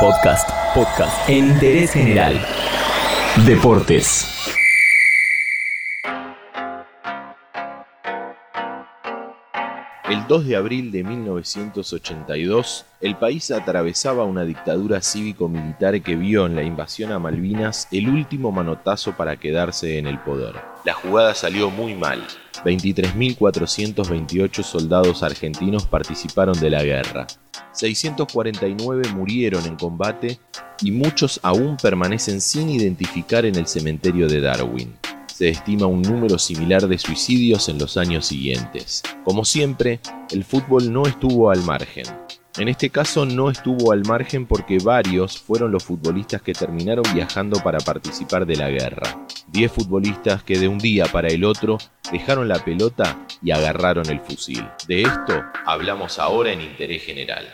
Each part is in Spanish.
Podcast, podcast en interés general. Deportes. El 2 de abril de 1982, el país atravesaba una dictadura cívico-militar que vio en la invasión a Malvinas el último manotazo para quedarse en el poder. La jugada salió muy mal. 23.428 soldados argentinos participaron de la guerra. 649 murieron en combate y muchos aún permanecen sin identificar en el cementerio de Darwin se estima un número similar de suicidios en los años siguientes. Como siempre, el fútbol no estuvo al margen. En este caso no estuvo al margen porque varios fueron los futbolistas que terminaron viajando para participar de la guerra. Diez futbolistas que de un día para el otro dejaron la pelota y agarraron el fusil. De esto hablamos ahora en Interés General.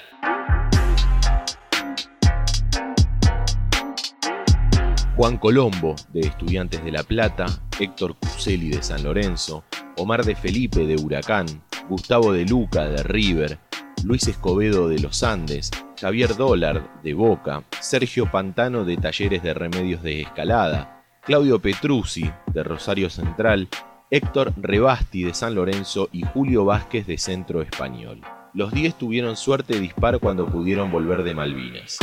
Juan Colombo, de Estudiantes de La Plata, Héctor Cuseli de San Lorenzo, Omar de Felipe de Huracán, Gustavo de Luca de River, Luis Escobedo de Los Andes, Javier Dólar de Boca, Sergio Pantano de Talleres de Remedios de Escalada, Claudio Petruzzi de Rosario Central, Héctor Rebasti de San Lorenzo y Julio Vázquez de Centro Español. Los 10 tuvieron suerte de dispar cuando pudieron volver de Malvinas.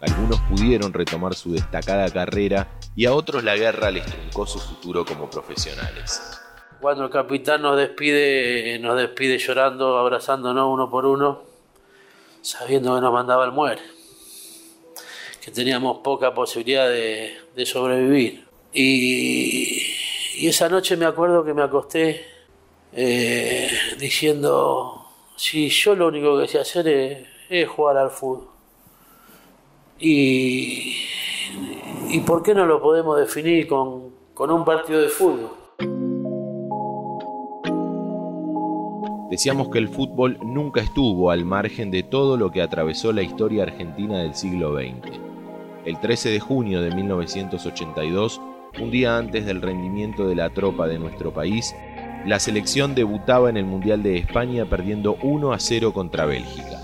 Algunos pudieron retomar su destacada carrera y a otros la guerra les truncó su futuro como profesionales. Cuando el capitán nos despide, nos despide llorando, abrazándonos uno por uno, sabiendo que nos mandaba al muere, que teníamos poca posibilidad de, sobrevivir. Y, esa noche me acuerdo que me acosté eh, diciendo, si yo lo único que sé hacer es jugar al fútbol y, ¿Y por qué no lo podemos definir con, con un partido de fútbol? Decíamos que el fútbol nunca estuvo al margen de todo lo que atravesó la historia argentina del siglo XX. El 13 de junio de 1982, un día antes del rendimiento de la tropa de nuestro país, la selección debutaba en el Mundial de España perdiendo 1 a 0 contra Bélgica.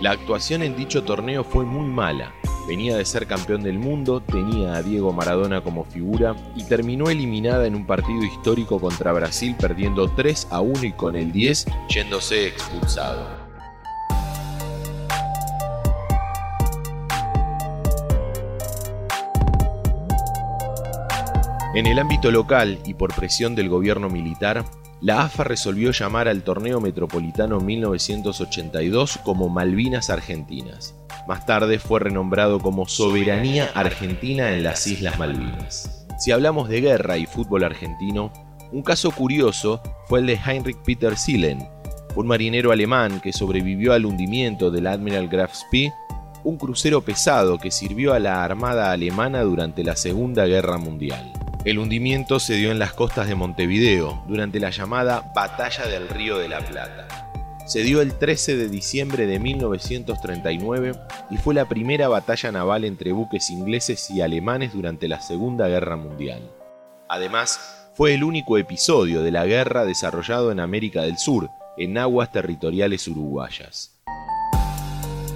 La actuación en dicho torneo fue muy mala, Venía de ser campeón del mundo, tenía a Diego Maradona como figura y terminó eliminada en un partido histórico contra Brasil perdiendo 3 a 1 y con el 10 yéndose expulsado. En el ámbito local y por presión del gobierno militar, la AFA resolvió llamar al torneo metropolitano 1982 como Malvinas Argentinas. Más tarde fue renombrado como Soberanía Argentina en las Islas Malvinas. Si hablamos de guerra y fútbol argentino, un caso curioso fue el de Heinrich Peter Sillen, un marinero alemán que sobrevivió al hundimiento del Admiral Graf Spee, un crucero pesado que sirvió a la Armada alemana durante la Segunda Guerra Mundial. El hundimiento se dio en las costas de Montevideo durante la llamada Batalla del Río de la Plata se dio el 13 de diciembre de 1939 y fue la primera batalla naval entre buques ingleses y alemanes durante la Segunda Guerra Mundial. Además, fue el único episodio de la guerra desarrollado en América del Sur, en aguas territoriales uruguayas.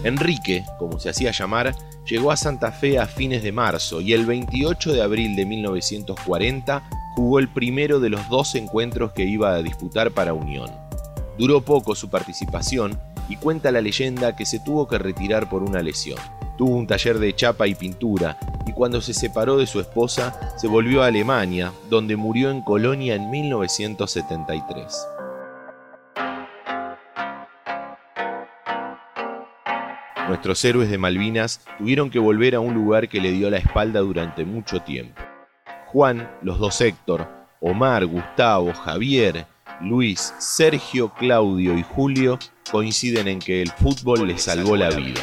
Enrique, como se hacía llamar, llegó a Santa Fe a fines de marzo y el 28 de abril de 1940 jugó el primero de los dos encuentros que iba a disputar para Unión. Duró poco su participación y cuenta la leyenda que se tuvo que retirar por una lesión. Tuvo un taller de chapa y pintura y cuando se separó de su esposa se volvió a Alemania, donde murió en Colonia en 1973. Nuestros héroes de Malvinas tuvieron que volver a un lugar que le dio la espalda durante mucho tiempo. Juan, los dos Héctor, Omar, Gustavo, Javier Luis, Sergio, Claudio y Julio coinciden en que el fútbol les salvó la vida.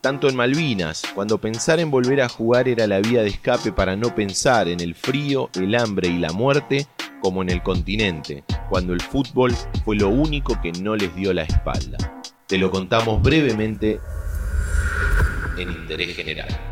Tanto en Malvinas, cuando pensar en volver a jugar era la vía de escape para no pensar en el frío, el hambre y la muerte, como en el continente, cuando el fútbol fue lo único que no les dio la espalda. Te lo contamos brevemente en Interés General.